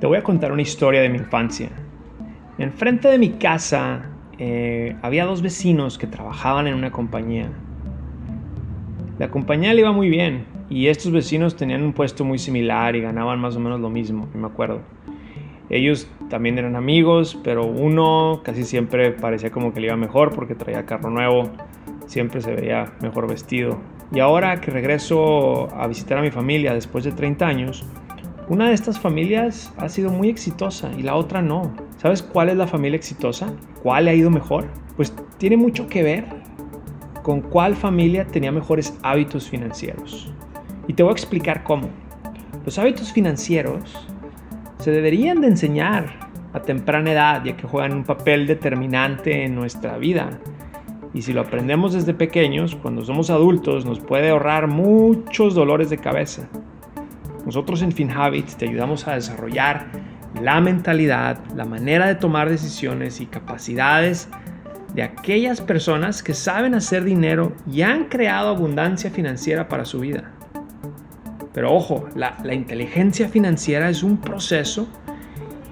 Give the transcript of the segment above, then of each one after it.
Te voy a contar una historia de mi infancia. Enfrente de mi casa eh, había dos vecinos que trabajaban en una compañía. La compañía le iba muy bien y estos vecinos tenían un puesto muy similar y ganaban más o menos lo mismo, me acuerdo. Ellos también eran amigos, pero uno casi siempre parecía como que le iba mejor porque traía carro nuevo, siempre se veía mejor vestido. Y ahora que regreso a visitar a mi familia después de 30 años, una de estas familias ha sido muy exitosa y la otra no. ¿Sabes cuál es la familia exitosa? ¿Cuál ha ido mejor? Pues tiene mucho que ver con cuál familia tenía mejores hábitos financieros. Y te voy a explicar cómo. Los hábitos financieros se deberían de enseñar a temprana edad, ya que juegan un papel determinante en nuestra vida. Y si lo aprendemos desde pequeños, cuando somos adultos nos puede ahorrar muchos dolores de cabeza. Nosotros en FinHabits te ayudamos a desarrollar la mentalidad, la manera de tomar decisiones y capacidades de aquellas personas que saben hacer dinero y han creado abundancia financiera para su vida. Pero ojo, la, inteligencia financiera es un proceso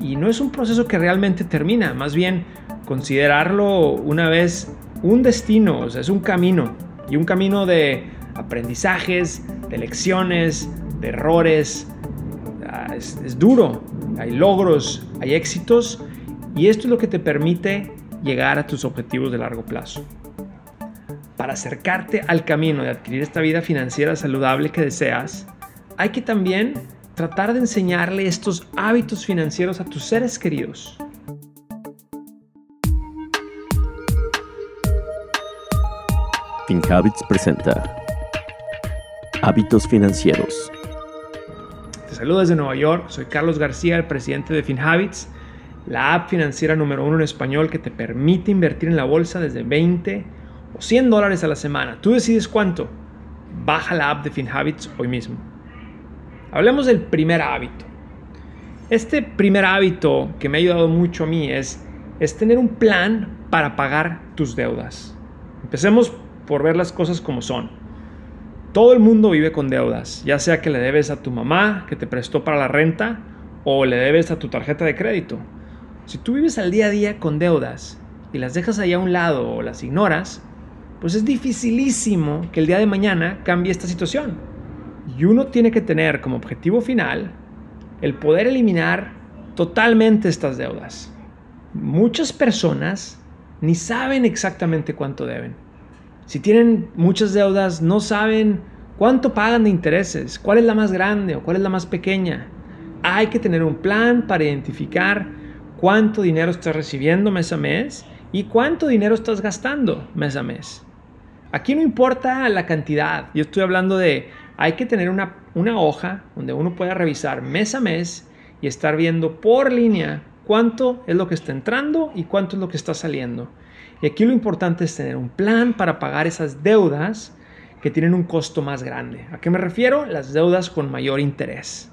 y no es un proceso que realmente termina, más bien considerarlo una vez un destino, o sea, es un camino y un camino de aprendizajes, de lecciones, de errores. Ah, es, duro, hay logros, hay éxitos y esto es lo que te permite llegar a tus objetivos de largo plazo. Para acercarte al camino de adquirir esta vida financiera saludable que deseas, hay que también tratar de enseñarle estos hábitos financieros a tus seres queridos. FinHabits presenta Hábitos Financieros. Te saludo desde Nueva York, soy Carlos García, el presidente de FinHabits, la app financiera número uno en español que te permite invertir en la bolsa desde 20 o 100 dólares a la semana. Tú decides cuánto. Baja la app de FinHabits hoy mismo. Hablemos del primer hábito. Este primer hábito que me ha ayudado mucho a mí es tener un plan para pagar tus deudas. Empecemos por ver las cosas como son. Todo el mundo vive con deudas, ya sea que le debes a tu mamá que te prestó para la renta o le debes a tu tarjeta de crédito. Si tú vives al día a día con deudas y las dejas ahí a un lado o las ignoras, pues es dificilísimo que el día de mañana cambie esta situación. Y uno tiene que tener como objetivo final el poder eliminar totalmente estas deudas. Muchas personas ni saben exactamente cuánto deben. Si tienen muchas deudas, no saben cuánto pagan de intereses, cuál es la más grande o cuál es la más pequeña. Hay que tener un plan para identificar cuánto dinero estás recibiendo mes a mes y cuánto dinero estás gastando mes a mes. Aquí no importa la cantidad, yo estoy hablando de hay que tener una, hoja donde uno pueda revisar mes a mes y estar viendo por línea cuánto es lo que está entrando y cuánto es lo que está saliendo. Y aquí lo importante es tener un plan para pagar esas deudas que tienen un costo más grande. ¿A qué me refiero? Las deudas con mayor interés.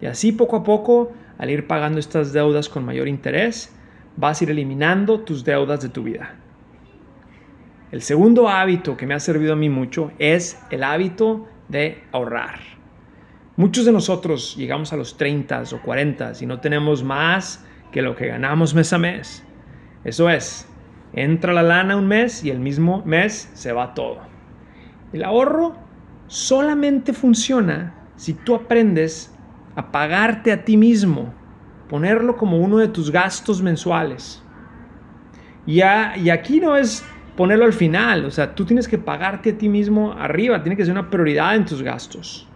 Y así poco a poco, al ir pagando estas deudas con mayor interés, vas a ir eliminando tus deudas de tu vida. El segundo hábito que me ha servido a mí mucho es el hábito de ahorrar. Muchos de nosotros llegamos a los 30 o 40 y no tenemos más que lo que ganamos mes a mes. Eso es, entra la lana un mes y el mismo mes se va todo. El ahorro solamente funciona si tú aprendes a pagarte a ti mismo, ponerlo como uno de tus gastos mensuales. Y, y aquí no es ponerlo al final. O sea, tú tienes que pagarte a ti mismo arriba, tiene que ser una prioridad en tus gastos.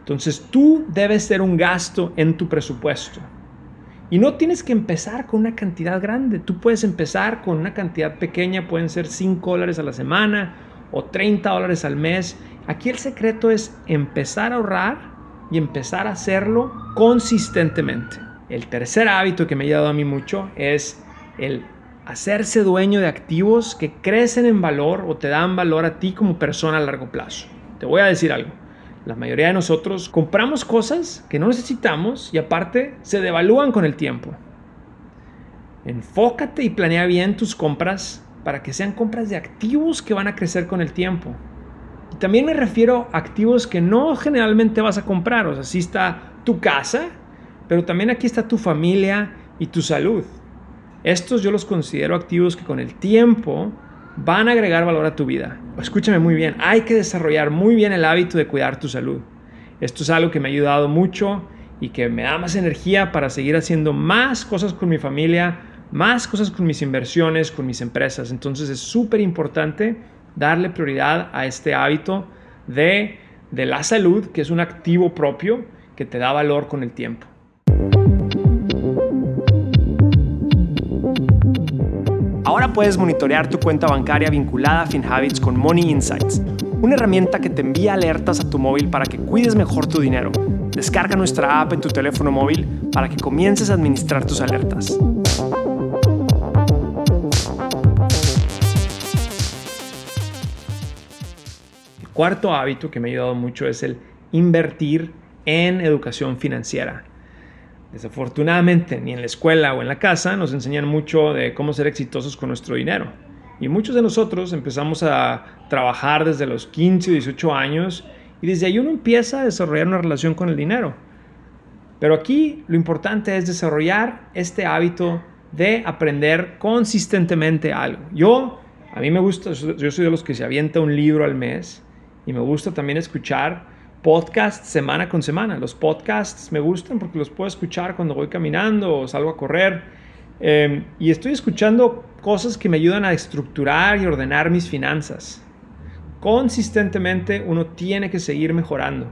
Entonces tú debes ser un gasto en tu presupuesto. Y no tienes que empezar con una cantidad grande. Tú puedes empezar con una cantidad pequeña, pueden ser 5 dólares a la semana o 30 dólares al mes. Aquí el secreto es empezar a ahorrar y empezar a hacerlo consistentemente. El tercer hábito que me ha ayudado a mí mucho es el hacerse dueño de activos que crecen en valor o te dan valor a ti como persona a largo plazo. Te voy a decir algo. La mayoría de nosotros compramos cosas que no necesitamos y aparte se devalúan con el tiempo. Enfócate y planea bien tus compras para que sean compras de activos que van a crecer con el tiempo. Y también me refiero a activos que no generalmente vas a comprar. O sea, si está tu casa, pero también aquí está tu familia y tu salud. Estos yo los considero activos que con el tiempo van a agregar valor a tu vida. Escúchame muy bien, hay que desarrollar muy bien el hábito de cuidar tu salud. Esto es algo que me ha ayudado mucho y que me da más energía para seguir haciendo más cosas con mi familia, más cosas con mis inversiones, con mis empresas. Entonces es súper importante darle prioridad a este hábito de, de la salud, que es un activo propio que te da valor con el tiempo. Ahora puedes monitorear tu cuenta bancaria vinculada a FinHabits con Money Insights, una herramienta que te envía alertas a tu móvil para que cuides mejor tu dinero. Descarga nuestra app en tu teléfono móvil para que comiences a administrar tus alertas. El cuarto hábito que me ha ayudado mucho es el invertir en educación financiera. Desafortunadamente, ni en la escuela o en la casa nos enseñan mucho de cómo ser exitosos con nuestro dinero. Y muchos de nosotros empezamos a trabajar desde los 15 o 18 años y desde ahí uno empieza a desarrollar una relación con el dinero. Pero aquí lo importante es desarrollar este hábito de aprender consistentemente algo. Yo, a mí me gusta, yo soy de los que se avienta un libro al mes y me gusta también escuchar podcast semana con semana. Los podcasts me gustan porque los puedo escuchar cuando voy caminando o salgo a correr. Em, y estoy escuchando cosas que me ayudan a estructurar y ordenar mis finanzas. Consistentemente uno tiene que seguir mejorando.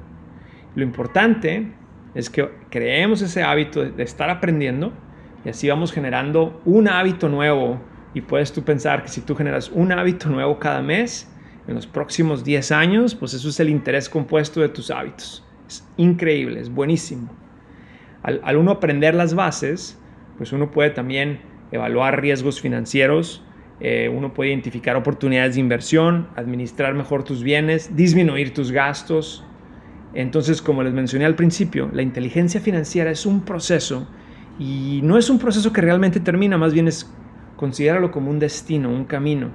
Lo importante es que creemos ese hábito de estar aprendiendo y así vamos generando un hábito nuevo. Y puedes tú pensar que si tú generas un hábito nuevo cada mes, en los próximos 10 años, pues eso es el interés compuesto de tus hábitos. Es increíble, es buenísimo. Al, uno aprender las bases, pues uno puede también evaluar riesgos financieros, eh, uno puede identificar oportunidades de inversión, administrar mejor tus bienes, disminuir tus gastos. Entonces, como les mencioné al principio, la inteligencia financiera es un proceso y no es un proceso que realmente termina, más bien es considéralo como un destino, un camino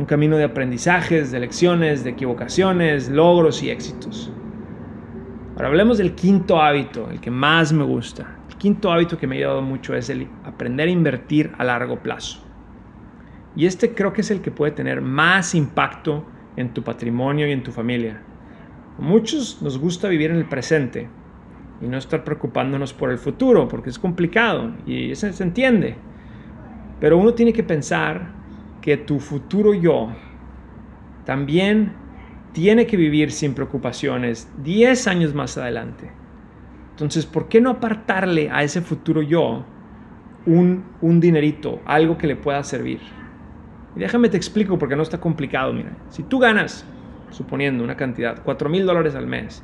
un camino de aprendizajes, de lecciones, de equivocaciones, logros y éxitos. Ahora hablemos del quinto hábito, el que más me gusta. El quinto hábito que me ha ayudado mucho es el aprender a invertir a largo plazo. Y este creo que es el que puede tener más impacto en tu patrimonio y en tu familia. Muchos nos gusta vivir en el presente y no estar preocupándonos por el futuro, porque es complicado y se, se entiende. Pero uno tiene que pensar que tu futuro yo también tiene que vivir sin preocupaciones 10 años más adelante. Entonces, ¿por qué no apartarle a ese futuro yo un, un dinerito, algo que le pueda servir? Y déjame te explico porque no está complicado. Mira, si tú ganas, suponiendo una cantidad, 4 mil dólares al mes,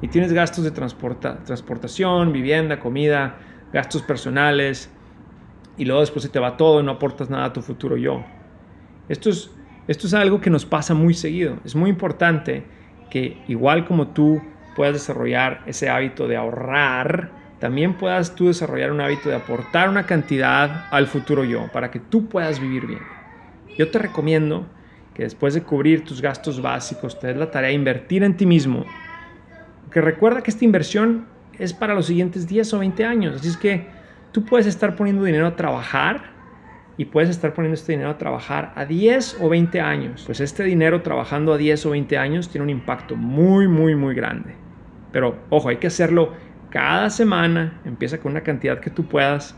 y tienes gastos de transporta, transportación, vivienda, comida, gastos personales, y luego después se te va todo y no aportas nada a tu futuro yo esto es, esto es algo que nos pasa muy seguido. Es muy importante que igual como tú puedas desarrollar ese hábito de ahorrar, también puedas tú desarrollar un hábito de aportar una cantidad al futuro yo para que tú puedas vivir bien. Yo te recomiendo que después de cubrir tus gastos básicos, te des la tarea de invertir en ti mismo. Que recuerda que esta inversión es para los siguientes 10 o 20 años. Así es que tú puedes estar poniendo dinero a trabajar y puedes estar poniendo este dinero a trabajar a 10 o 20 años. Pues este dinero trabajando a 10 o 20 años tiene un impacto muy, muy, muy grande. Pero ojo, hay que hacerlo cada semana, empieza con una cantidad que tú puedas.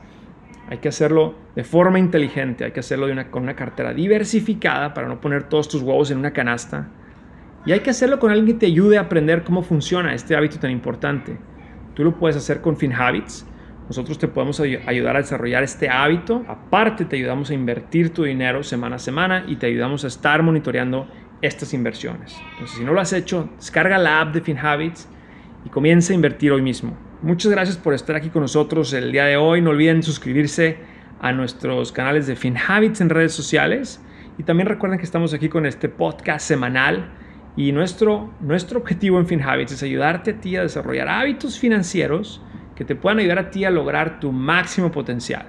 Hay que hacerlo de forma inteligente, hay que hacerlo con una cartera diversificada para no poner todos tus huevos en una canasta. Y hay que hacerlo con alguien que te ayude a aprender cómo funciona este hábito tan importante. Tú lo puedes hacer con FinHabits nosotros te podemos ayudar a desarrollar este hábito. Aparte, te ayudamos a invertir tu dinero semana a semana y te ayudamos a estar monitoreando estas inversiones. Entonces, si no lo has hecho, descarga la app de FinHabits y comienza a invertir hoy mismo. Muchas gracias por estar aquí con nosotros el día de hoy. No olviden suscribirse a nuestros canales de FinHabits en redes sociales. Y también recuerden que estamos aquí con este podcast semanal. Y nuestro, nuestro objetivo en FinHabits es ayudarte a ti a desarrollar hábitos financieros que te puedan ayudar a ti a lograr tu máximo potencial.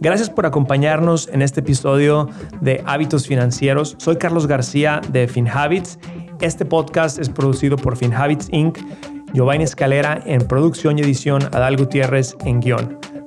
Gracias por acompañarnos en este episodio de Hábitos Financieros. Soy Carlos García de FinHabits Este podcast es producido por FinHabits Inc., Giovanni Escalera en producción y edición, Adal Gutiérrez en guion.